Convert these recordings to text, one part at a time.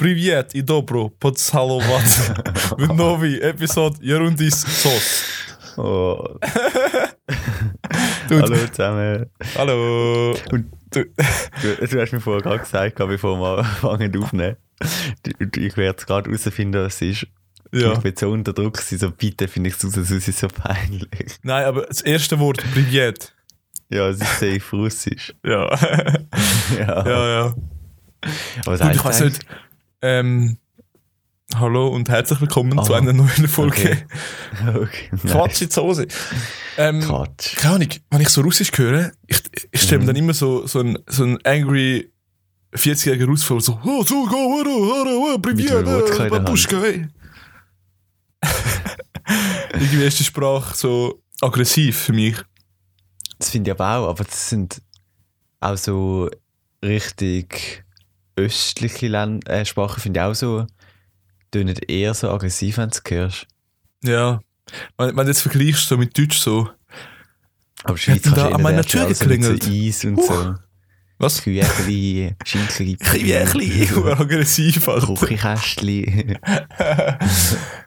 Привет и добро поцеловать в новый эпизод Ерundis Sauce. Oh. Dude. Hallo zusammen. Hallo. Und Du, du, du hast mir vorher gerade gesagt, bevor wir anfangen aufnehmen. Du- du- Ich werde jetzt gerade herausfinden, was es ist. ja. Ich bin so unter Druck, gewesen, so bitte finde ich es raus, sonst ist es so peinlich. Nein, aber das erste Wort, Привет. Ja, es ist safe russisch. Ja. Ja. ja, ja. Aber was Dude, heisst ich weiß nicht. ähm, hallo und herzlich willkommen oh. zu einer neuen Folge. Okay. okay. Quatsch in Ähm, Quatsch. Keine Ahnung, wenn ich so Russisch höre, ich, ich stelle mir mhm. dann immer so, so ein, so angry 40-jährigen Russ vor, so, oh, so, go, go, go, go, go, Irgendwie ist die Sprache so aggressiv für mich. Das finde ich aber auch, aber das sind auch so richtig östliche Länd äh, Sprachen, finde ich auch so, tönen eher so aggressiv, wenn du es hörst. Ja. Wenn, wenn du jetzt vergleichst so mit Deutsch so, Aber Schweiz kannst da an meiner Tür geklingelt. So Eis und so. was? Küchli, Schinkli, Kriechli, aggressiv. Kuchikästli.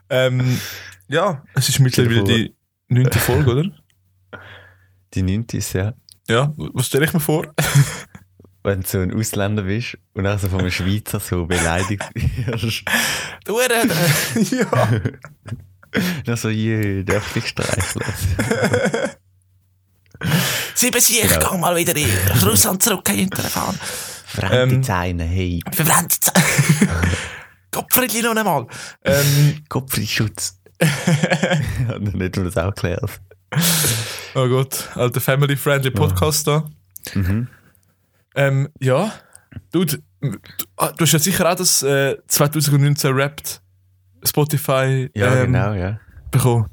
Ähm, ja, es ist mittlerweile die neunte Folge, oder? Die neunte ist ja, Ja, was stelle ich mir vor? wenn du so ein Ausländer bist und dann so von einem Schweizer so beleidigt wirst. Du ja. Dann so, je, darf ich streicheln? Sieben Sieg, Genau. gang mal wieder in Russland zurück hinterfahren. Fremde Ähm. Zeine, hey, Verbrennt. Kopfriedli noch einmal. Ähm, Kopfschutz. ja, nicht, du das auch klärst. oh Gott, alter Family-Friendly Podcast da. Mhm. Ähm, ja, Dude, du, ah, du hast ja sicher auch das äh, 2019 Rapped Spotify Ja, ähm, genau, ja. bekommen.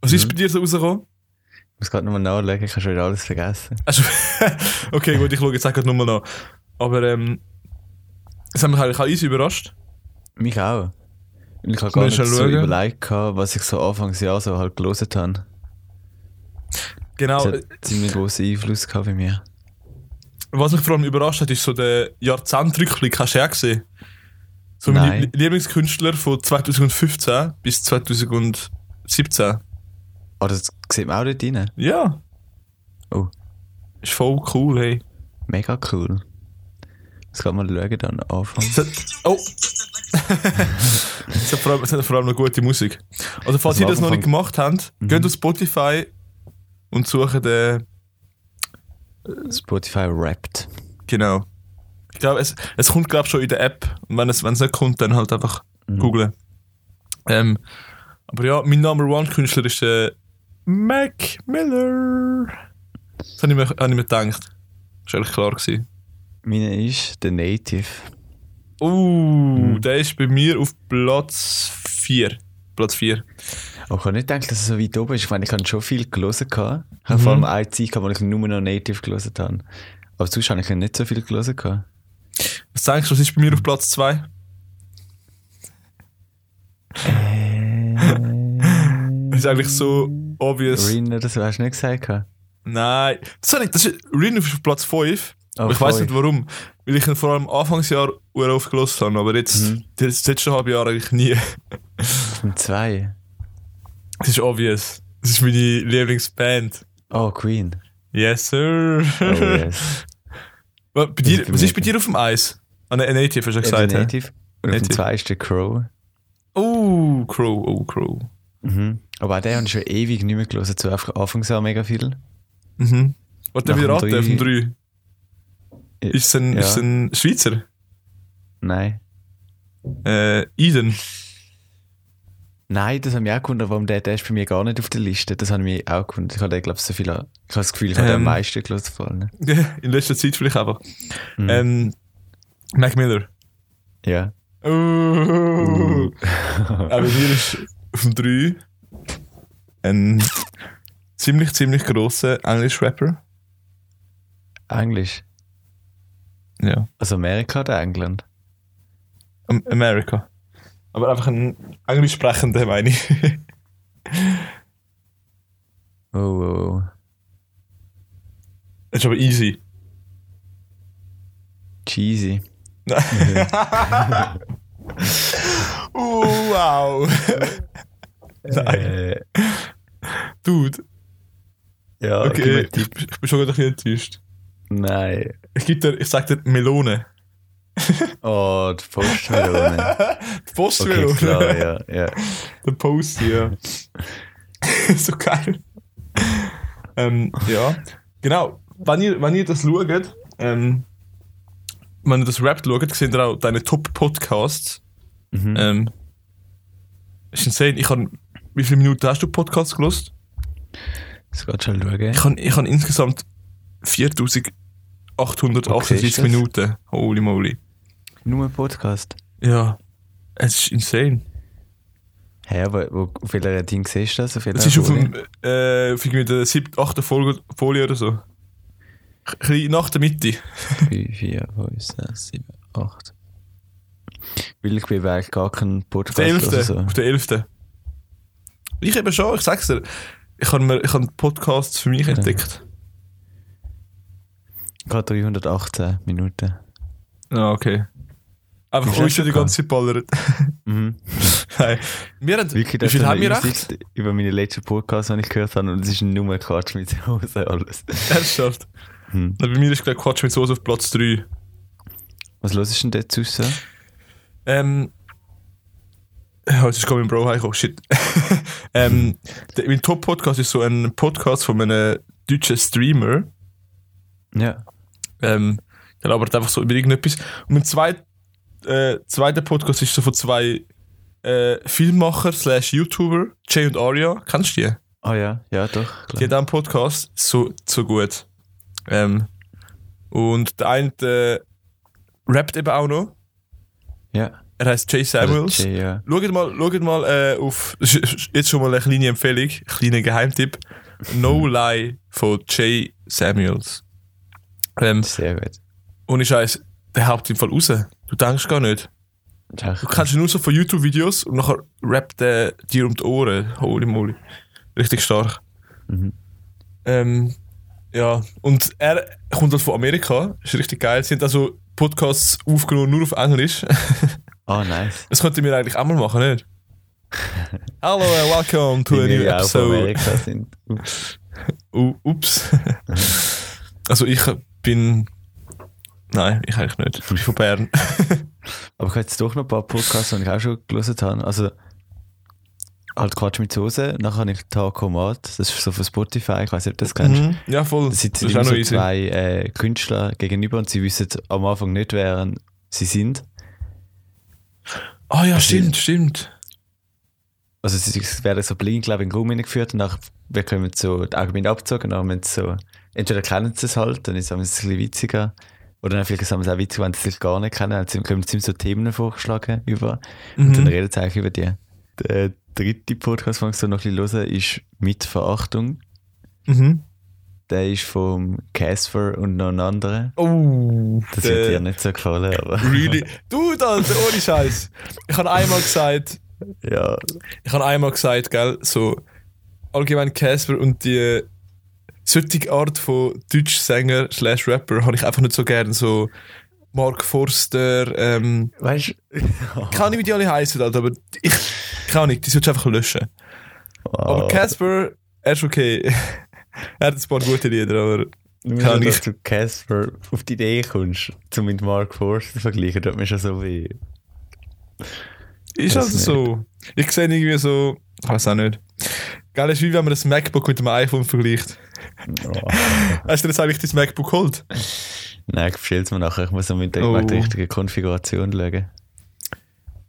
Was ist Mhm. bei dir so rausgekommen? Ich muss gerade nochmal nachlegen, ich habe schon wieder alles vergessen. Also, okay, gut, ich schaue jetzt auch gerade nochmal nach. Aber ähm, es hat mich eigentlich auch easy überrascht. Mich auch. Und ich habe gar ich nicht so schauen? überlegt, was ich so Anfangsjahr so halt gelesen habe. Genau, Das hat ziemlich grossen Einfluss gehabt bei mir. Was mich vor allem überrascht hat, ist so der Jahrzehntrückblick. Hast du ja gesehen? So meine Nein. Lie- Lieblingskünstler von 2015 bis 2017. Oh, das sieht man auch dort rein. Ja. Oh. Ist voll cool, hey. Mega cool. Das kann man schauen dann Anfang. Es hat, oh! es, hat vor allem, es hat vor allem noch gute Musik. Also, falls Also ihr das noch nicht gemacht habt, Mhm. geht auf Spotify und sucht den. Spotify rappt. Genau. Ich glaube, es, es kommt, glaube ich, schon in der App. Und wenn es, wenn es nicht kommt, dann halt einfach Mhm. googlen. Ähm, aber ja, mein Number One Künstler ist äh, Mac Miller. Das habe ich, mir- habe ich mir gedacht. Das war eigentlich klar. Gewesen. Meine ist The Native. Uh, Mhm. der ist bei mir auf Platz 4. Platz 4. Oh, ich habe nicht gedacht, dass es so weit oben ist. Ich meine, ich habe schon viel gelesen. gehabt. Ich habe Mhm. vor allem eine Zeit, gehabt, wo ich nur noch Native gelesen habe. Aber sonst habe ich nicht so viel gelesen. gehabt. Was denkst du, was ist bei mir auf Platz 2? Das ist eigentlich so obvious. Rin oder so, hast du nicht gesagt? gehabt? Nein, das, habe ich, das ist Rin auf Platz 5. Oh, ich weiß nicht warum. Weil ich ihn vor allem Anfangsjahr oft gelesen habe, aber jetzt, Mhm. das letzte halbe Jahr eigentlich nie. Von zwei. Das ist obvious. Das ist meine Lieblingsband. Oh, Queen. Yes, sir. Oh, yes. bei dir, was ist bei dir auf dem Eis? Ah, ne, Native hast du ja Ja, gesagt. der hä? Native. Und auf dem Native. zwei ist der Crow. Oh, Crow, oh, Crow. Mhm. Aber auch den habe ich schon ewig nicht mehr gelesen. Zu Anfang- Anfangsjahr mega viel. Mhm. Warte, Nach wieder raten, auf dem 3. Ja. Ist es ein, Ja. ist ein Schweizer? Nein. Äh, Eden. Nein, das habe ich auch gewundert, warum der, der ist bei mir gar nicht auf der Liste. Das habe ich auch gewundert. Ich habe glaube ich, so viel, ich habe das Gefühl, ich habe den am Ähm. meisten gelesen vor allem. In letzter Zeit vielleicht einfach. Mhm. Ähm, Mac Miller. ja. Oh. Aber hier ist auf dem 3 ein ziemlich, ziemlich grosser Englisch-Rapper. Englisch. Ja. Also Amerika oder England? Am- America. Aber einfach ein englisch sprechender, meine ich. Oh, oh, oh. Das ist aber easy. Cheesy. Nein. Oh, wow. Äh, Dude, ja, okay. Ich, bin schon ein bisschen enttäuscht. Nein. Ich, dir, ich sag dir Melone. Oh, die Postmelone. Die Okay, Postmelone. klar, ja. ja. Der Post, ja. so geil. ähm, ja. Genau. Wenn ihr, wenn ihr das schaut, ähm, wenn ihr das Rap schaut, seht ihr auch deine Top-Podcasts. Mhm. Ähm, ist insane. Ich habe, wie viele Minuten hast du Podcasts gelost? Das geht schon schauen. Ich habe ich hab insgesamt 4878 Okay? Minuten. Holy moly. Nur ein Podcast. Ja. Es ist insane. Hä, aber wo, auf welcher Ding siehst du das? Auf Es ist auf, dem, äh, auf der siebten, achten Folie, Folie oder so. Ein nach der Mitte. 3, 4, 5, 6, 7, 8. Weil ich bin eigentlich gar kein Podcast der elften. oder so. Auf der elften. Ich eben schon, ich sag's dir. Ich habe mir- ich habe Podcasts für mich entdeckt. Gerade 318 Minuten. Ah, okay. Einfach uns die ganze Zeit ballert. Mhm. Nein. Wir haben, Wirklich, wie das viel haben wir recht? Über meine letzten Podcasts, die ich gehört habe, und es ist nur Quatsch mit Hose alles. Ernsthaft. Hm. Bei mir ist gleich Quatsch mit Soße auf Platz 3. Was los ist denn raus? Ähm. Ja, jetzt ist gerade mein Bro heimgekommen. Shit. ähm, der, mein Top-Podcast ist so ein Podcast von einem deutschen Streamer. Ja. Ähm, der labert einfach so über irgendetwas. Und mein zweit, äh, zweiter Podcast ist so von zwei äh, Filmmacher slash YouTuber, Jay und Aria. Kennst du die? Ah ja, ja doch. Die Klar. hat auch einen Podcast. So, so gut. Ähm, und der eine äh, rappt eben auch noch. Ja. Er heißt Jay Samuels. Also, ja. Schaut mal, schaut mal äh, auf. Jetzt schon mal eine kleine Empfehlung, ein kleiner Geheimtipp. No Lie von Jay Samuels. Ähm, Sehr gut. ohne Scheiß, der haut im Fall raus. Du denkst gar nicht. Echt Du kennst ihn nur so von YouTube-Videos und nachher rappt er dir um die Ohren. Holy moly. Richtig stark. Mhm. Ähm, ja, und er kommt halt von Amerika. Ist richtig geil. Sie haben also Podcasts aufgenommen nur auf Englisch. Ah, nice. Das könnten wir eigentlich auch mal machen, nicht? Hallo and welcome to a Die new auch von episode. Amerika sind. Ups. Ups. also ich bin. Nein, ich eigentlich nicht. Ich bin von Bern. Aber ich habe jetzt doch noch ein paar Podcasts, die ich auch schon gelesen habe. Also, halt Quatsch mit Soße. Nachher habe ich Takomat. Das ist so von Spotify. Ich weiß nicht, ob du das kennst. Mhm. Ja, voll. Da Das sitzen ist immer so zwei äh, Künstler gegenüber und sie wissen am Anfang nicht, wer sie sind. Ah ja, Also- stimmt, stimmt. Also sie werden so blind, glaube ich, in den Raum hineingeführt und nachher bekommen sie so die Augenbinde abgezogen und dann sie so, entweder kennen sie es halt, dann ist es ein bisschen witziger, oder dann vielleicht haben sie auch witzig, wenn sie sich gar nicht kennen, dann kommen sie so Themen vorgeschlagen über und dann Mhm. reden sie eigentlich über die. Der dritte Podcast, den ich so noch ein bisschen höre, ist «Mit Verachtung». Mhm. Der ist vom Casper und noch einen anderen. Oh, Das wird dir nicht so gefallen, aber Really? Du, Alter, ohne Scheiß. Ich habe einmal gesagt, ja. ich habe einmal gesagt, gell, so allgemein Casper und die solche Art von Deutschsänger slash Rapper habe ich einfach nicht so gern. So Mark Forster, ähm, Weißt du? keine Ahnung, wie die alle heißen, aber ich, keine Ahnung, die solltest du einfach löschen. Aber Oh. Casper, er ist okay. er hat ein paar gute Lieder, aber Kann dass ich- du Casper auf die Idee kommst, zum mit Mark Forster zu vergleichen, tut mir schon so weh. ist nicht. so. Ich sehe irgendwie so, ich weiß auch nicht. Geil ist wie wenn man das MacBook mit dem iPhone vergleicht. Oh. Hast du jetzt eigentlich dein MacBook geholt? Nein, ich bestell's mir nachher. Ich muss noch mit der Oh. mit der richtigen Konfiguration schauen. Ja,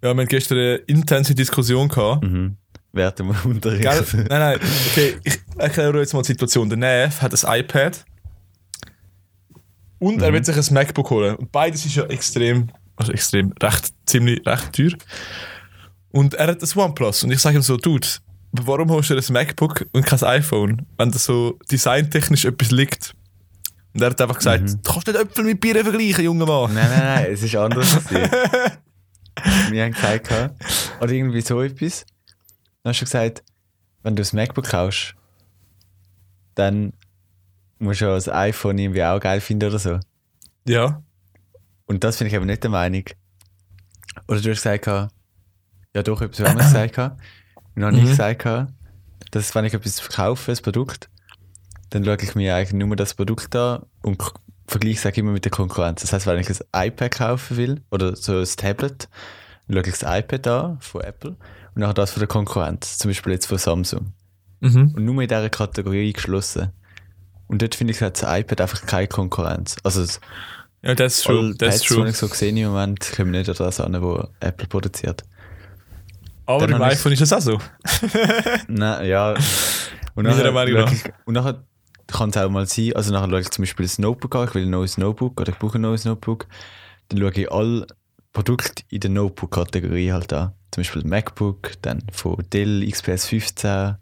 wir haben gestern eine intense Diskussion gehabt. Mhm. Während dem Unterricht. Gell? Nein, nein, okay, ich erkläre euch jetzt mal die Situation. Der Nev hat ein iPad und er Mhm. will sich ein MacBook holen. Und beides ist ja extrem, also extrem, recht, ziemlich, recht teuer. Und er hat das OnePlus. Und ich sage ihm so, Dude, warum holst du ein MacBook und kein iPhone, wenn da so designtechnisch etwas liegt? Und er hat einfach gesagt, Mhm. du kannst nicht Äpfel mit Bier vergleichen, junger Mann. Nein, nein, nein, es ist anders. Wir haben gesagt, oder irgendwie so etwas. Dann hast du gesagt, wenn du das MacBook kaufst, dann musst du auch das iPhone irgendwie auch geil finden oder so. Ja. Und das finde ich aber nicht der Meinung. Oder du hast gesagt, ja doch, etwas anderes gesagt. Habe ich Mhm. gesagt, gehabt, dass wenn ich etwas verkaufe, ein Produkt, dann schaue ich mir eigentlich nur das Produkt an und vergleiche es immer mit der Konkurrenz. Das heißt, wenn ich ein iPad kaufen will oder so ein Tablet, dann schaue ich das iPad an von Apple und nachher das von der Konkurrenz, zum Beispiel jetzt von Samsung. Mhm. Und nur in dieser Kategorie geschlossen. Und dort finde ich, hat das iPad einfach keine Konkurrenz. Also das Ja, das ist true. Das ist true. ich so gesehen im Moment, kommen nicht an das an, was Apple produziert. Aber im iPhone ist es auch so. Nein, ja. Und nachher, Meinung schaue nach. ich, und nachher kann es auch mal sein, also nachher schaue ich zum Beispiel das Notebook an, ich will ein neues Notebook oder ich brauche ein neues Notebook. Dann schaue ich alle Produkte in der Notebook-Kategorie halt an. Zum Beispiel MacBook, dann von Dell XPS 15,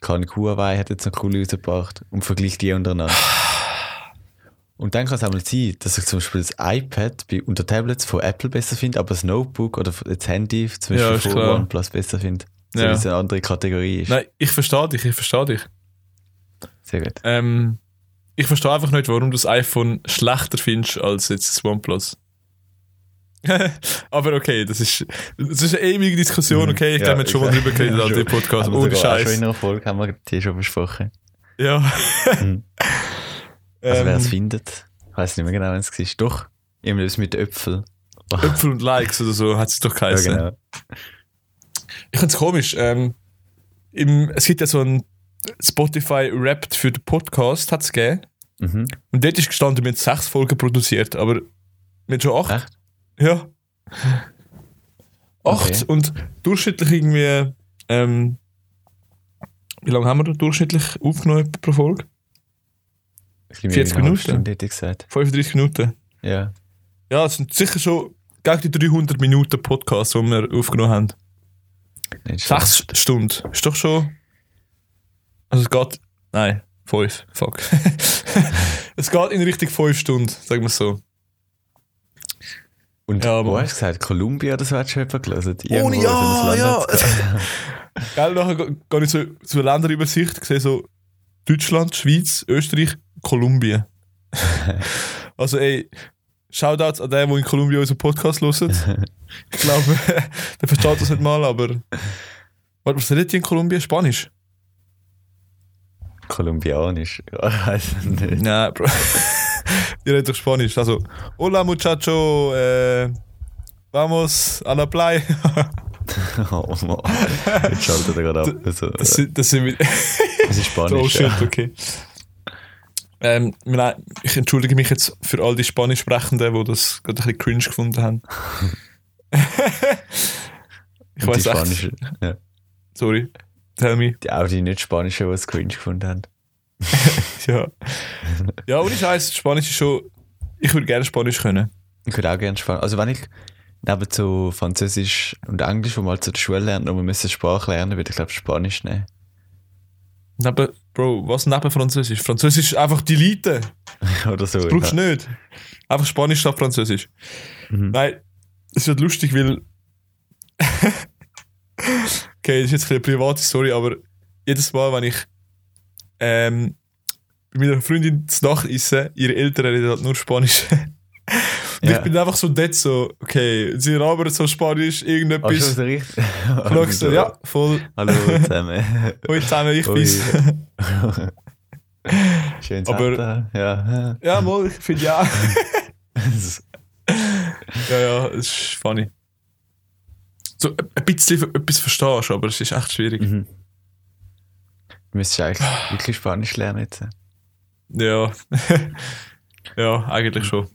kann Huawei hat jetzt noch coole rausgebracht und vergleiche die untereinander. Und dann kann es auch mal sein, dass ich zum Beispiel das iPad bei, unter Tablets von Apple besser finde, aber das Notebook oder das Handy zum Ja, Beispiel ist von klar. OnePlus besser finde. So Ja. eine andere Kategorie ist. Nein, ich verstehe dich, ich verstehe dich. Sehr gut. Ähm, ich verstehe einfach nicht, warum du das iPhone schlechter findest als jetzt das OnePlus. aber okay, das ist, das ist eine ewige Diskussion, okay? Ich Mhm. Ja, glaube, wir haben schon mal drüber geredet ja, an dem schon. Podcast. Ohne auch Schon Scheiß. in einer Folge haben wir die schon besprochen. Ja. Also wer es ähm, findet, ich weiß nicht mehr genau, wenn es war. Doch, irgendwas mit Äpfel. Äpfel und Likes oder so hat es doch Ja, geheißen. genau. Ich finde es komisch. Ähm, im, es gibt ja so ein Spotify Rapped für den Podcast, hat es gegeben. Mhm. Und dort ist gestanden, wir haben sechs Folgen produziert, aber wir haben schon acht. Echt? Ja. Acht Okay. und durchschnittlich irgendwie, ähm, wie lange haben wir da durchschnittlich aufgenommen pro Folge? Ich glaube, 40 eine halbe Minuten? Stunde hätte ich gesagt. 35 Minuten. Ja. Ja, es sind sicher schon gegen die 300 Minuten Podcast, die wir aufgenommen haben. Nicht schlecht. Sechs Stunden. Ist doch schon. Also es geht. Nein, fünf. Fuck. es geht in Richtung fünf Stunden, sagen wir es so. Und Ja, wo hast du gesagt? Kolumbia oder so hat schon jemand gelesen? Oh, ja, ja. Gell, nachher ge- gehe ich so zur Länderübersicht, sehe so Deutschland, Schweiz, Österreich, Kolumbien. also ey, Shoutouts an den, der in Kolumbien unseren Podcast hört. ich glaube, der versteht das nicht mal, aber... Warte, was redet ihr in Kolumbien? Spanisch? Kolumbianisch. Ja, weiß nicht. Nein, Bro. ihr redet doch Spanisch. Also, hola muchacho, äh, vamos a la playa. Oh Mann. Jetzt schaltet er gerade ab. Also, Das, sind- das sind wir... das ist Spanisch. Oh shit, ja. okay. Ähm, ich entschuldige mich jetzt für all die Spanisch Sprechenden, die das gerade ein bisschen cringe gefunden haben. ich weiß echt. Ja. Sorry. Tell me. Die auch die nicht Spanischen, die es cringe gefunden haben. Ja. Ja, ohne Scheiß, Spanisch ist schon. Ich würde gerne Spanisch können. Ich würde auch gerne Spanisch. Also wenn ich neben so Französisch und Englisch, wo man halt zu der Schule lernt, und wir müssen Sprache lernen, würde ich glaube Spanisch nehmen. Neben, Bro, was neben Französisch? Französisch ist einfach die Elite. Oder so. Das brauchst du ja. nicht. Einfach Spanisch statt Französisch. Mhm. Nein, es wird lustig, weil. okay, das ist jetzt ein bisschen private Story, aber jedes Mal, wenn ich ähm, bei meiner Freundin zu Nacht esse, ihre Eltern reden halt nur Spanisch. Ja. ich bin einfach so dort so, okay, sie labern so Spanisch, Ach, irgendetwas. Ich schau so, ja, voll. Hallo zusammen. Hoi zusammen, ich bin's. Schönes Aber-. Ja. ja, mal, ich finde ja. Ja, ja, es ist funny. So ein ein bisschen etwas verstehst, aber es ist echt schwierig. mhm. Du müsstest eigentlich wirklich Spanisch lernen jetzt. Ja. ja, eigentlich schon.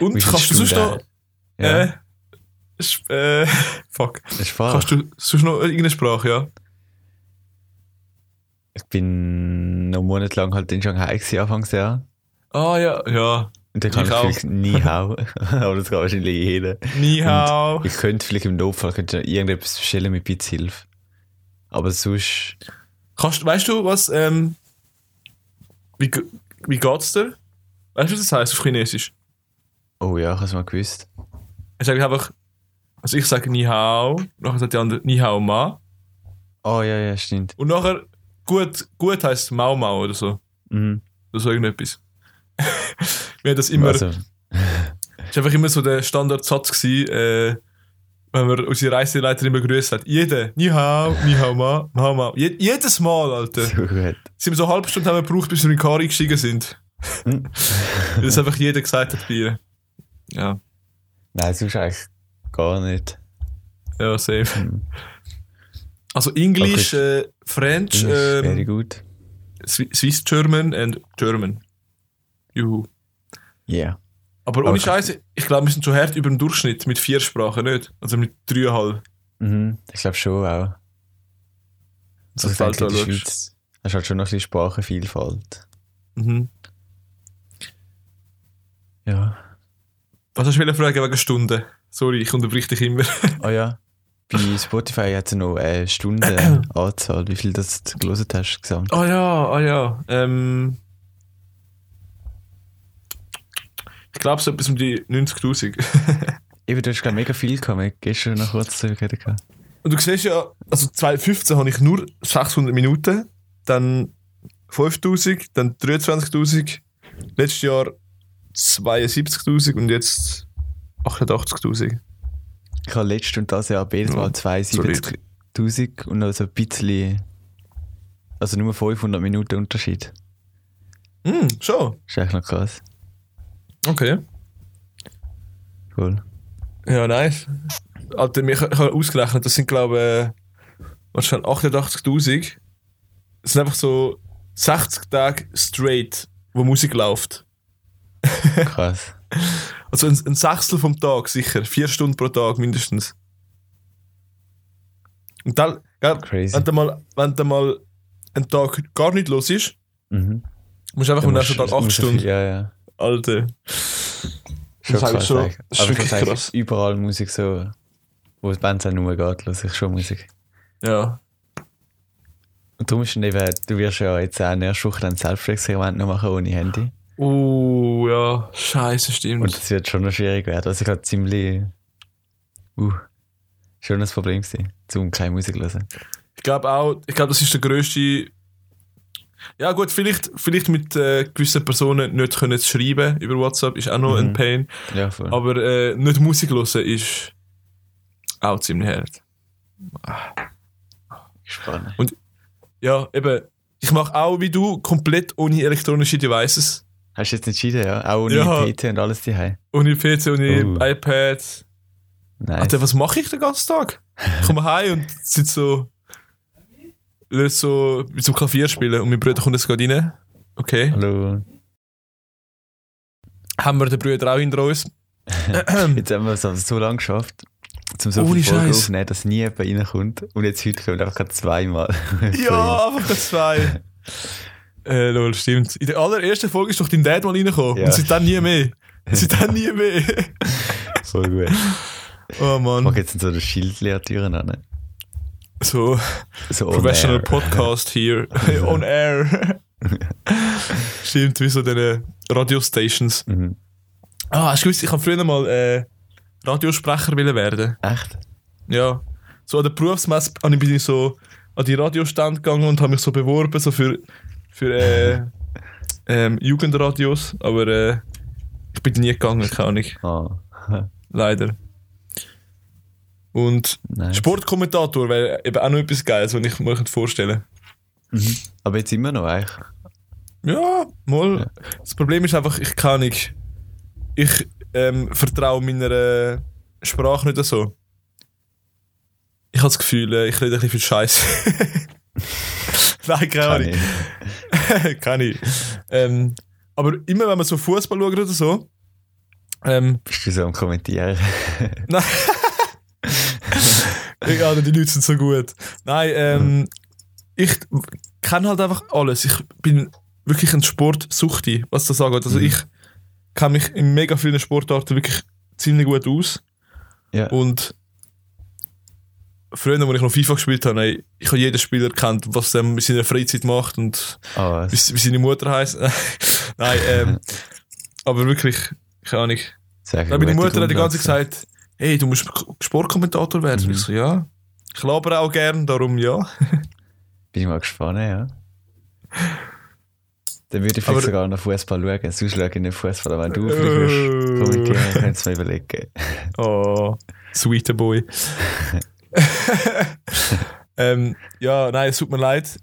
Und Wie kannst du sonst noch. Ja, Äh, äh, fuck. Kannst du sonst noch irgendeine Sprache, ja? Ich bin noch monatelang halt in Shanghai gewesen, Anfangsjahr. Ah, ja, ja. Und dann kann Ich ich, vielleicht nie hau. Aber das kann wahrscheinlich jeder. Ni hao. Ich könnte vielleicht im Notfall könnte irgendetwas bestellen mit Bitzhilfe. Aber sonst. Kannst, weißt du, was, ähm, wie, wie geht's dir? Weißt du, was das heißt auf Chinesisch? Oh ja, ich habe es mal gewusst. Ich sage einfach, also ich sage Ni hao, nachher sagt die andere Ni hao ma. Oh ja, ja, stimmt. Und nachher, gut, gut heisst Mau Mau oder so. Mhm. Oder so irgendetwas. Wir haben das immer, Also, Das war einfach immer so der Standardsatz, gewesen, äh, wenn wir unsere Reiseleiterin begrüßt hat. Jeder, ni hao, ni hao ma, ma hao ma. Je jedes Mal, Alter. So gut. Sie haben so eine halbe Stunde haben wir gebraucht, bis wir in die Kari gestiegen sind. Hm. Weil das einfach jeder gesagt hat bei ihr. Ja, Nein, sonst eigentlich gar nicht. ja, safe. Hm. Also English, äh, French, Englisch, very ähm, good. Swi- Swiss German and German. Juhu. Yeah. Aber ohne Okay. Scheiße, ich glaube, wir sind schon hart über dem Durchschnitt mit vier Sprachen, nicht? Also mit dreieinhalb. Mhm. Ich glaube schon auch. So Also ich denke, in der. Schweiz hast du halt schon noch ein bisschen Sprachenvielfalt. Mhm. Ja. Was hast du wieder fragen wegen Stunden? Sorry, ich unterbrich dich immer. Oh ja. Bei Spotify hat es noch eine Stundenanzahl, wie viel das du gelesen hast gesamt. Ah ja, ah ja. Ähm, ich glaube, so etwas um die 90.000. Eben, du hast glaube mega viel gehabt, gestern noch kurz darüber geredet. Und du siehst ja, also 2015 habe ich nur 600 Minuten, dann 5000, dann 23.000, letztes Jahr 72.000 und jetzt 88.000. Ich habe letztes und das Jahr beides Ja, mal 72.000 und noch so ein bisschen, also nur 500 Minuten Unterschied. Hm, schon. ist eigentlich noch krass. Okay. Cool. Ja, nice. Alter, ich, ich habe ausgerechnet, das sind glaube ich, wahrscheinlich 88.000. Das sind einfach so 60 Tage straight, wo Musik läuft. Krass. Also ein, ein Sechstel vom Tag sicher, vier Stunden pro Tag mindestens. Und dann, gell, Crazy. wenn du mal, wenn du mal einen Tag gar nicht los ist, Mhm. musst du einfach am nächsten Tag acht Stunden. Ja, ja. Alter. Schon Das ist krass, schon- das ist wirklich krass. überall Musik so, wo es Bands auch nur geht, höre ich schon Musik. Ja. Und darum ist dann eben, du wirst ja jetzt auch nächste Woche ein Selbstexperiment noch machen ohne Handy. Uh, ja, scheiße, stimmt. Und das wird schon noch schwierig werden. Also ich habe ziemlich, uh, schon ein Problem gewesen, zum keine Musik zu hören. Ich glaube auch, ich glaube, das ist der grösste. Ja, gut, vielleicht, vielleicht mit äh, gewissen Personen nicht können schreiben über WhatsApp ist auch noch ein Mhm. Pain. Ja, voll. Aber äh, nicht Musik hören ist auch ziemlich hart. Spannend. Ja, eben, ich mache auch wie du komplett ohne elektronische Devices. Hast du jetzt entschieden, ja? Auch ohne Ja. PT und alles daheim. Ohne PC, ohne Oh. iPad. Nice. Alter, was mache ich den ganzen Tag? Ich komme heim und sitze so. Löse so mit zum Klavier spielen und mein Bruder kommt jetzt gerade rein. Okay. Hallo. Haben wir den Bruder auch hinter uns? Jetzt haben wir es aber so lange geschafft, zum so Ohne viel Folgen Scheiß. aufzunehmen, dass nie jemand reinkommt. Und jetzt heute kommt einfach gerade zweimal. Ja, einfach zwei. äh, lol, stimmt. In der allerersten Folge ist doch dein Dad mal reingekommen. Ja. Und seitdem nie mehr. Seitdem nie mehr. Voll gut. oh Mann. mache jetzt so das Schild leer Türen an. So, So on professional air. Podcast hier. On air. stimmt, wie so diese Radiostations. Mhm. Ah, hast du gewusst, ich habe früher mal äh, Radiosprecher werden. Echt? Ja. So an der Berufsmesse bin ich- bin ich so an die Radiostand gegangen und habe mich so beworben, so für, für äh, ähm, Jugendradios. Aber äh, ich bin nie gegangen, keine Ahnung. Ah. Leider. Und Nice. Sportkommentator wäre eben auch noch etwas Geiles, was ich mir vorstellen Mhm. Aber jetzt immer noch eigentlich. Ja, mal. Ja. Das Problem ist einfach, ich kann nicht. Ich ähm, vertraue meiner äh, Sprache nicht so. Ich habe das Gefühl, äh, ich rede ein bisschen viel Scheiß. Nein, keine Ahnung. ich. kann ich. Ähm, aber immer wenn man so Fußball schaut oder so, ähm, Bist du so am Kommentieren? Nein. ja, die Leute sind so gut. Nein, ähm, ich kenne halt einfach alles. Ich bin wirklich ein Sportsuchti, was das angeht. Also Mhm. ich kenne mich in mega vielen Sportarten wirklich ziemlich gut aus. Ja. Und früher, als ich noch FIFA gespielt habe, ey, ich habe jeden Spieler kennt, was er in seiner Freizeit macht und Ah, wie, wie seine Mutter heißt. Nein, ähm, aber wirklich, keine Ahnung. sehr meine Mutter hat die ganze Zeit gesagt, hey, du musst Sportkommentator werden. Mhm. Ich so, ja. Ich labere auch gern, darum ja. Bin ich mal gespannt, ja. Dann würde ich Aber- vielleicht sogar noch Fußball schauen. Sonst schaue ich nicht Fußball, aber wenn du vielleicht würdest kommentieren, könntest du mir überlegen. Oh, sweeter Boy. ähm, ja, nein, es tut mir leid.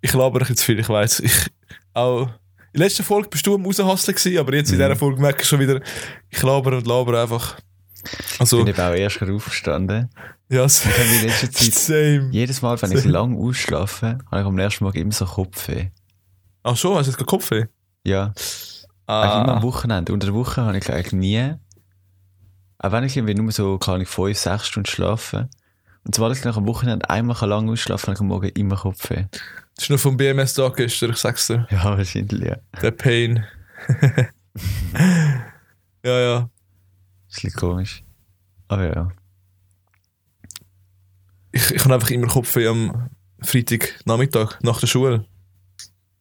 Ich laber ein bisschen zu viel, ich weiß. Ich, auch, in der letzten Folge bist du am Raushasseln gewesen, aber jetzt in Mhm. dieser Folge merke ich schon wieder, ich laber und laber einfach. Also, Ich bin auch erst aufgestanden. ja, Ich habe in letzter Zeit, same. jedes Mal, wenn ich lang ausschlafe, habe ich am ersten Morgen immer so Kopfweh. Ach schon, hast du jetzt gerade Kopfweh? Ja, eigentlich immer am Ah, Wochenende. Unter der Woche habe ich eigentlich nie. Auch wenn ich irgendwie nur so, kann ich fünf, sechs Stunden schlafen. Und sobald ich nach am Wochenende einmal lang ausschlafen kann, am Morgen immer Kopfweh. das ist nur vom BMS-Tag gestern, ich sag's dir. Ja, wahrscheinlich, ja. Der Pain. ja, ja. Das ist ein bisschen komisch. Aber ja. Ich, ich habe einfach immer Kopfweh am Freitagnachmittag, nach der Schule.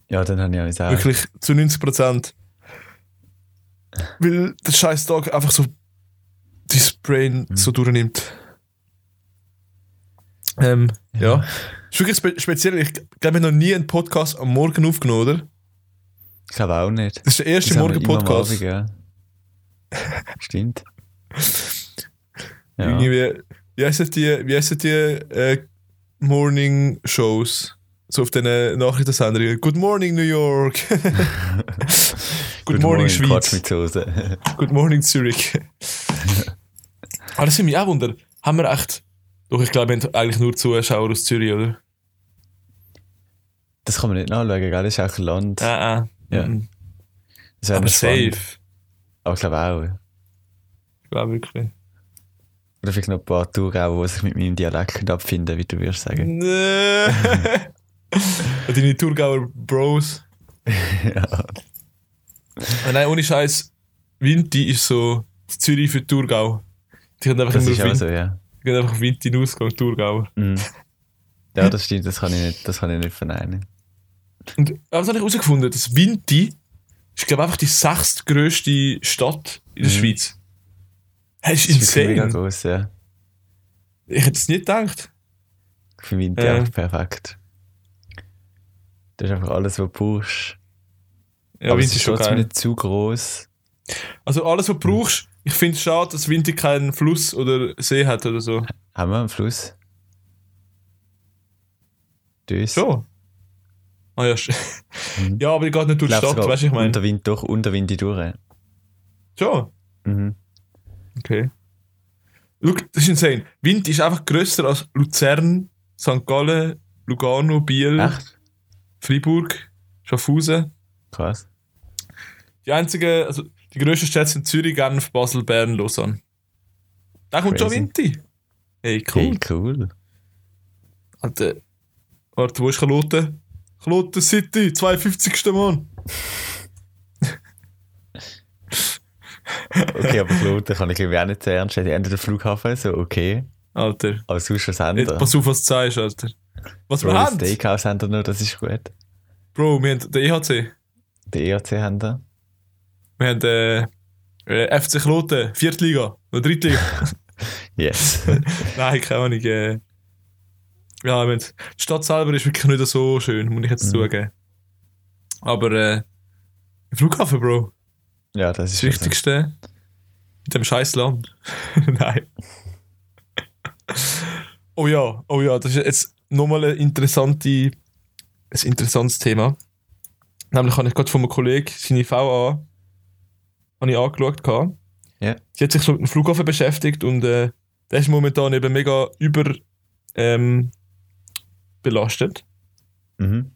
Ja, dann habe ich auch. Wirklich zu 90 Prozent. Weil der scheiß Tag einfach so dein Brain Mhm. so durchnimmt. Ähm, ja. Ist wirklich spe speziell. Ich glaube, wir haben noch nie einen Podcast am Morgen aufgenommen, oder? Ich glaube auch nicht. Das ist der erste Morgen-Podcast. Ja. Stimmt. Ja. Irgendwie, wie heissen die, wie heissen die äh, Morning-Shows? So auf den Nachrichtensendern. Good morning, New York. Good, morning, Quatsch Schweiz. Good morning, Zürich. Aber das sind mich auch wunder. Haben wir echt. Doch, ich glaube, wir haben eigentlich nur Zuschauer aus Zürich, oder? Das kann man nicht nachschauen, gell? Das ist auch ein Land. Ah, ah. Ja. Mhm. Aber safe. Aber ich glaube auch. Ich glaube wirklich. Oder vielleicht noch ein paar Tourgauer, die sich mit meinem Dialekt abfinden, wie du würdest sagen. Nee. Und Deine Thurgauer Bros. ja. Ah, nein, ohne Scheiß. Vinti ist so Zürich für Thurgau. Die können einfach Das ist auch so, ja. Können einfach Vinti in Ausgang, Thurgau. Mhm. Ja, das stimmt, das kann ich nicht, das kann ich nicht verneinen. Und was habe ich herausgefunden? Das Vinti ist, glaube ich, einfach die sechstgrößte Stadt in der Mhm. Schweiz. Das ist Das ist wirklich mega insane. groß, ja. Ich hätte es nicht gedacht. Für mich Ja. ja. perfekt. Das ist einfach alles, was du brauchst. Ja, Aber Vinti ist schon geil. nicht zu groß. Also alles, was du brauchst, ich finde es schade, dass Vinti keinen Fluss oder See hat oder so. Haben wir einen Fluss? Dös. Schon. Ah ja, Mhm. ja, aber ich gehe nicht durch die Stadt, weißt du, ich meine. Unter Wind durch, unter Wind durch. Schon. Mhm. Okay. Schau, das ist insane. Wind ist einfach grösser als Luzern, St. Gallen, Lugano, Biel, Echt? Freiburg, Schaffhausen. Krass. Die einzigen, also die grössten Städte sind Zürich, Genf, Basel, Bern, Lausanne. Da kommt schon Crazy. Winti. Hey, cool. Hey, cool. Alter, warte, wo ist Kloten? Kloten City, 52. Mann. Okay, aber Kloten kann ich irgendwie auch nicht sehr ernst nehmen. Entweder der Flughafen, so okay. Alter, Aber sonst was Sender. pass auf, was du sagst, Alter. Was Bro, wir das haben? Steakhouse haben wir noch, das ist gut. Bro, wir haben den EHC. Der ERC haben wir. Wir haben äh, äh, FC Kloten, Viertliga oder Drittliga. Yes. Nein, keine Ahnung. Äh, ja, die Stadt selber ist wirklich nicht so schön, muss ich jetzt Mhm. zugeben. Aber äh, Flughafen, Bro, ja, das das ist Wichtigste in dem scheiß Land. Nein. oh ja, oh ja, das ist jetzt nochmal ein, interessante, ein interessantes Thema. Nämlich habe ich gerade von einem Kollegen seine VA habe ich angeschaut. gehabt. Ja. Sie hat sich so mit dem Flughafen beschäftigt und äh, der ist momentan eben mega über ähm, belastet. Mhm.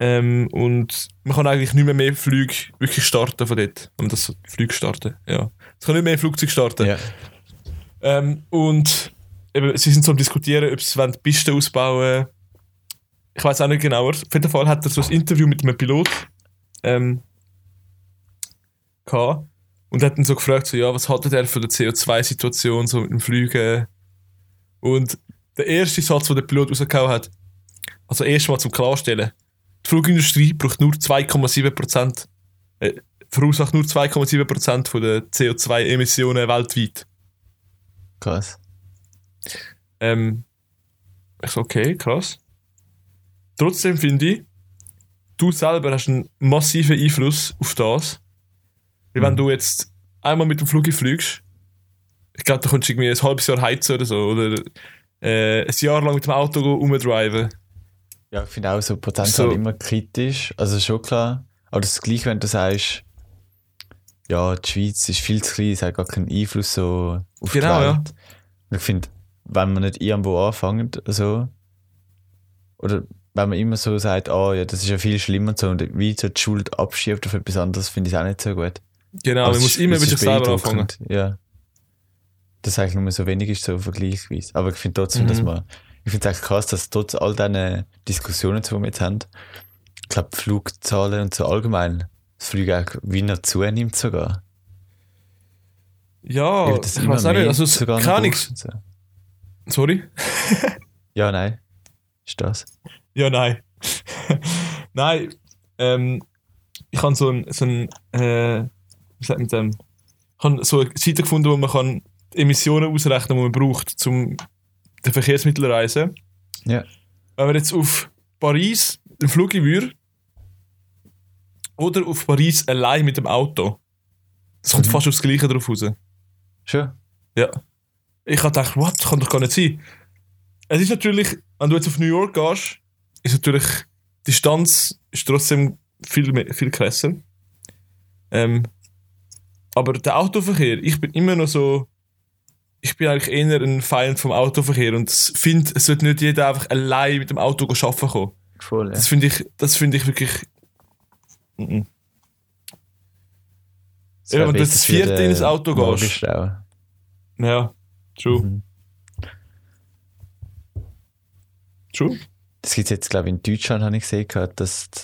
Ähm, und man kann eigentlich nicht mehr mehr Flüge wirklich starten von dort. Wenn man das so Flüge starten, ja. Es kann nicht mehr Flugzeug starten. Ja. Ähm, und eben, sie sind so am diskutieren, ob sie wollen die Pisten ausbauen Ich weiß auch nicht genauer. Auf jeden Fall hat er so ein Interview mit einem Pilot ähm, gehabt. Und hat dann so gefragt, so, ja, was haltet er von der CO2-Situation so mit dem Fliegen? Und der erste Satz, den der Pilot rausgehauen hat, also erstmal zum Klarstellen, die Flugindustrie braucht nur 2,7%, äh, verursacht nur 2,7% von der CO2-Emissionen weltweit. Krass. Ähm, ich so, okay, krass. Trotzdem finde ich, du selber hast einen massiven Einfluss auf das. Weil wenn Mhm. du jetzt einmal mit dem Flug fliegst, ich glaube, da kommst du irgendwie ein halbes Jahr heizen oder so, oder äh, ein Jahr lang mit dem Auto rumdriven. Ja, ich finde auch so Prozentzahl So. immer kritisch. Also schon klar. Aber das ist gleich, wenn du sagst, ja, die Schweiz ist viel zu klein, es hat gar keinen Einfluss so auf Genau, die ja. Welt. Und ich finde, wenn man nicht irgendwo anfängt, so, oder wenn man immer so sagt, ah ja, das ist ja viel schlimmer und so, und wie so die Schuld abschiebt auf etwas anderes, finde ich es auch nicht so gut. Genau, Aber man es muss ist- immer ist sich selber anfangen. Ja. Das eigentlich nur so wenig ist, so vergleichsweise. Aber ich finde trotzdem, Mhm. dass man, ich finde es eigentlich krass, dass trotz all diesen Diskussionen, die wir jetzt haben, ich glaube, Flugzahlen und so allgemein, das Fliegen eigentlich wie noch zunimmt sogar. Ja, Weil das ich weiß auch nicht. Also, es- brauchst und so. Sorry? Ja, nein. Ist das? Ja, nein. nein, ähm, ich habe so ein, so ein äh, man dem? Ich habe so eine Seite gefunden, wo man kann Emissionen ausrechnen, die man braucht, um den Verkehrsmittel zu reisen. Ja. Wenn man jetzt auf Paris einen Flug würde oder auf Paris allein mit dem Auto, das kommt Mhm. fast aufs Gleiche drauf raus. Schon? Ja. Ich habe gedacht, what, kann doch gar nicht sein. Es ist natürlich, wenn du jetzt auf New York gehst, ist natürlich, die Distanz ist trotzdem viel, mehr, viel krasser. Ähm, aber der Autoverkehr, ich bin immer noch so, ich bin eigentlich eher ein Feind vom Autoverkehr und finde, es sollte nicht jeder einfach allein mit dem Auto arbeiten kommen. Voll, ja. Das finde ich, das finde ich wirklich. Ja, wenn du das vierte in das Auto gehst. Ja, true, Mhm. true. Das gibt es jetzt, glaube ich, in Deutschland, habe ich gesehen, dass d-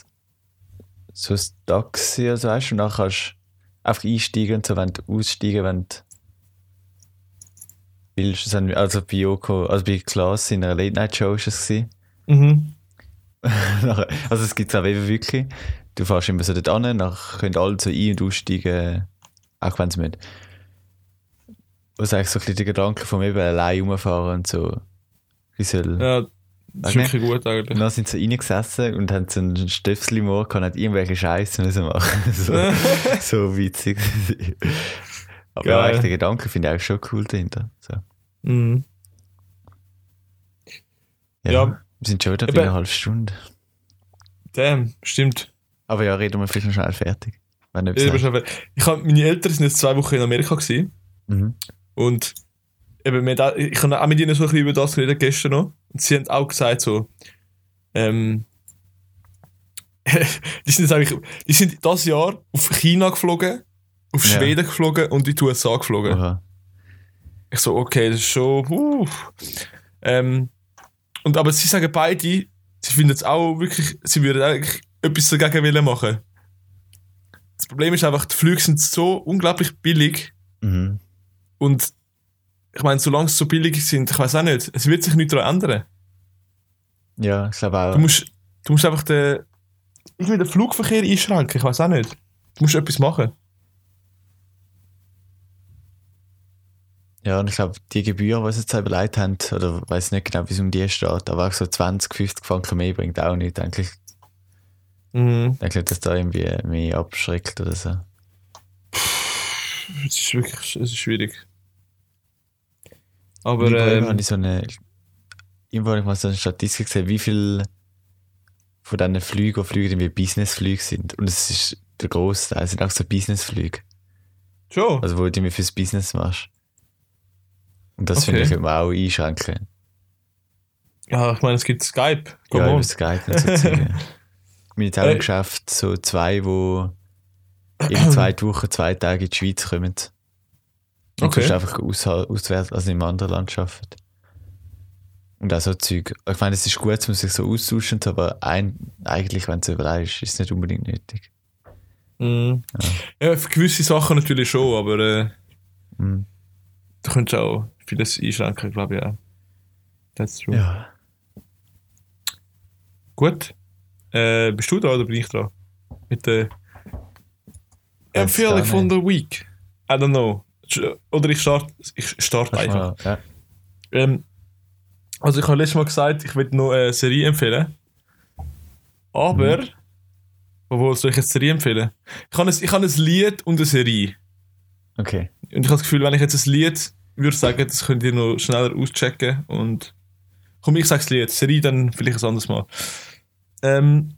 so ein Taxi oder so hast und dann kannst du einfach einsteigen und so, wenn du aussteigen, wenn du willst. Das haben wir- Also bei Joko, also bei Klaas in einer Late-Night-Show ist es. Mhm. Also es gibt es auch eben wirklich. Du fährst immer so dort an, dann können alle so ein- und aussteigen, auch wenn sie mit. Was eigentlich so ein bisschen der Gedanke von eben allein rumfahren und so. Wie soll. Ja, das ist wirklich gut eigentlich. Und dann sind sie reingesessen und haben so einen Stöpsel im Ohr gehabt irgendwelche Scheiße müssen machen. so, so witzig. Aber ja, Geil. eigentlich der Gedanke finde ich auch schon cool dahinter. So. Mhm. Ja, Ja. Wir sind schon wieder bei einer halben Stunde. Damn, stimmt. Aber ja, reden wir vielleicht noch schnell fertig. Wenn Ich, etwas hast. ich hab, meine Eltern sind jetzt zwei Wochen in Amerika gewesen Mhm. und eben, ich habe auch mit ihnen so ein bisschen über das geredet gestern noch und sie haben auch gesagt so, ähm, die sind jetzt eigentlich, die sind das Jahr auf China geflogen, auf Ja. Schweden geflogen und in die USA geflogen. Oha. Ich so, okay, das ist schon. Uh. Ähm, und aber sie sagen beide, sie finden es auch wirklich, sie würden eigentlich etwas dagegen wollen machen. Das Problem ist einfach, die Flüge sind so unglaublich billig Mhm. und ich meine, solange sie so billig sind, ich weiß auch nicht, es wird sich nichts daran ändern. Ja, ich glaube auch. Du musst, du musst einfach den, irgendwie den Flugverkehr einschränken, ich weiß auch nicht. Du musst etwas machen. Ja, und ich glaube, die Gebühr, die sie jetzt überlegt haben, oder weiß nicht genau, wie es um die steht, aber auch so 20, 50 Franken mehr bringt auch nicht, denke ich. Mhm. Ich denke, dass da irgendwie mehr abschreckt oder so. Es ist wirklich es ist schwierig. Aber ähm, habe ich so eine, irgendwo habe ich mal so eine Statistik gesehen, wie viel von diesen Flügen, die Flüge wie Businessflüge sind. Und es ist der Großteil, sind auch so Businessflüge. schon. Also, wo du mir fürs Business machst. Und das Okay. finde ich, könnte man auch einschränken. Ja, ich meine, es gibt Skype. Come ja, on. Skype und so. Wir haben jetzt auch Äh. so zwei, wo in zwei Wochen, zwei Tage in die Schweiz kommen. Und Okay. sonst einfach aus, auswärts, also im anderen Land arbeiten. Und auch so Zeug. Ich meine, es ist gut, man sich so austauschen, aber ein, eigentlich, wenn du es überlegst, ist es nicht unbedingt nötig. Mhm. Ja. für gewisse Sachen natürlich schon, aber äh, Mhm. da könntest du auch vieles einschränken, glaube ich auch. That's true. Ja. Gut. Äh, bist du da oder bin ich da? Mit der Empfehlung von der Week. I don't know. Oder ich starte ich starte einfach. ja. Ähm, also ich habe letztes Mal gesagt, ich will noch eine Serie empfehlen. Aber Wo soll ich jetzt eine Serie empfehlen? Ich habe ein, ich habe ein Lied und eine Serie. Okay. Und ich habe das Gefühl, wenn ich jetzt ein Lied würde sagen, das könnt ihr noch schneller auschecken und komm, ich sag's Lied, Serie dann vielleicht ein anderes Mal. Ähm,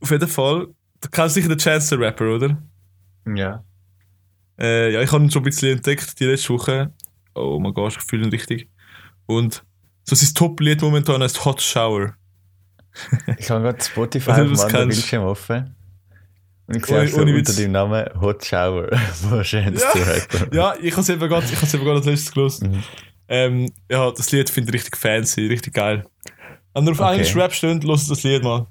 auf jeden Fall, du kennst sicher den Chance the Rapper, oder? Ja. Äh, ja, ich habe ihn schon ein bisschen entdeckt die letzte Woche. Oh mein Gott, ich fühle ihn richtig. Und so sein Top-Lied momentan heißt Hot Shower. Ich habe gerade Spotify auf das anderen Bildschirm offen. Und ich sehe so unter Witz. dem Namen Hot Shower. Wahrscheinlich Ja. zu. Ja, ich habe es eben gerade, ich habe es eben gerade als letztes gelesen. Mhm. Ähm, ja, das Lied finde ich richtig fancy, richtig geil. Wenn ihr auf Okay. Englisch Rap steht, lasst das Lied mal.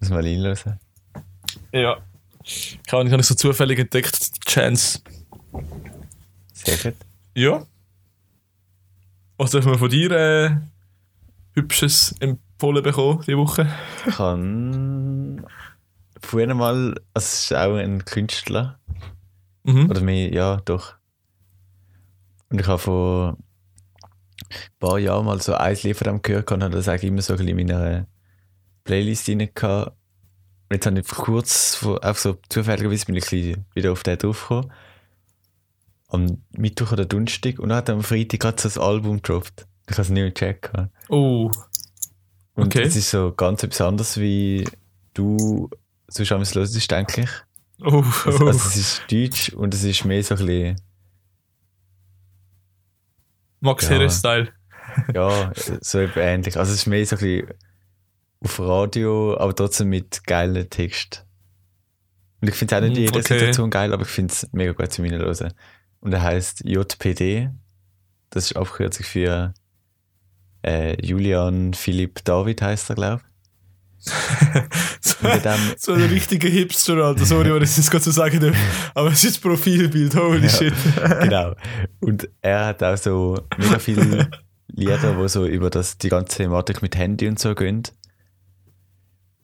Muss mal reinlösen. Ja. Ich habe ich so zufällig entdeckt, Chance. Sehr gut. Ja. Was dürfen wir von dir äh, Hübsches empfohlen bekommen diese Woche? Ich habe früher mal, also es ist auch ein Künstler, Mhm. oder mehr, ja, doch. Und ich habe vor ein paar Jahren mal so ein Lied von dem gehört und habe das eigentlich immer so ein bisschen in meiner Playlist rein gehabt. Jetzt habe ich kurz, auch so zufälligerweise bin ich wieder auf den draufgekommen. Am Mittwoch oder Donnerstag und dann hat er am Freitag gerade so ein Album gedroppt. Ich habe es nicht mehr gecheckt. Oh. Und Okay. es ist so ganz etwas anderes, wie du sonst einmal hörst, denke ich. Oh. Also, oh. also es ist Deutsch und es ist mehr so ein bisschen, Max ja. Herre-Style. ja, so ähnlich. Also es ist mehr so ein bisschen auf Radio, aber trotzdem mit geilen Text. Und ich finde auch nicht jede okay. Situation geil, aber ich finde es mega gut zu mir hören. Und er heißt JPD. Das ist Abkürzung für äh, Julian Philipp David heißt er, glaube so, ich. In dem, so ein richtiger Hipster, Alter. Sorry, wenn ich das gerade so sagen darf. Aber es ist das Profilbild, holy Ja. shit. genau. Und er hat auch so mega viele Lieder, wo so über das, die ganze Thematik mit Handy und so gehen.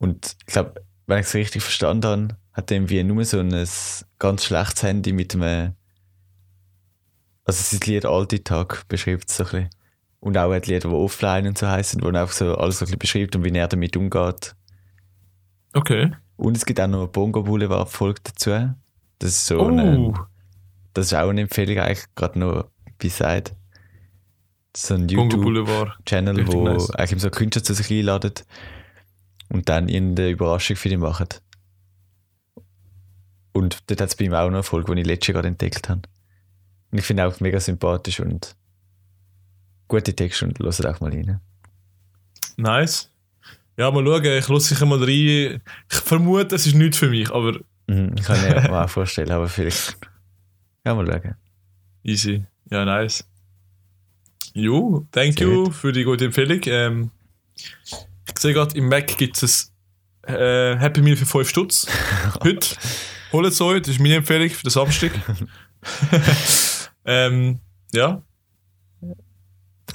Und ich glaube, wenn ich es richtig verstanden habe, hat er irgendwie nur so ein ganz schlechtes Handy mit einem. Also sein Lied Alltag beschreibt es so ein bisschen. Und auch hat Lieder, die offline und so heißen, wo er einfach so alles so ein bisschen beschreibt und wie er damit umgeht. Okay. Und es gibt auch noch eine Bongo Boulevard Folge dazu. Das ist so eine, Oh. das ist auch eine Empfehlung eigentlich gerade noch beside. So ein Bongo YouTube Boulevard. Channel, Richtig wo nice. eigentlich so Künstler zu sich einladen und dann irgendeine Überraschung für die machen. Und dort hat es bei ihm auch noch eine Folge, die ich letztes Jahr gerade entdeckt habe. Und ich finde auch mega sympathisch und gute Texte und hört auch mal rein. Nice. Ja, mal schauen, ich lasse sicher mal rein. Ich vermute, es ist nichts für mich, aber Mhm, ich kann mir auch vorstellen, aber vielleicht. Ja, mal schauen. easy. Ja, nice. Jo, thank Sehr you für die gute Empfehlung. Ähm, ich sehe gerade, im Mac gibt es ein äh, Happy Meal für 5 Stutz. Heute. Holt es euch, das ist meine Empfehlung für den Samstag. ähm, ja,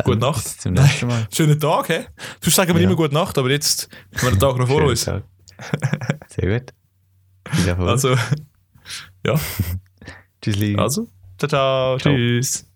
Gute Nacht. Zum nächsten Mal. schönen Tag, hä? Sonst sagen wir Ja. immer gute Nacht, aber jetzt haben wir den Tag noch vor uns. Tag. Sehr gut. Also, Tschüssli. also, ciao, ciao, Ciao. tschüss.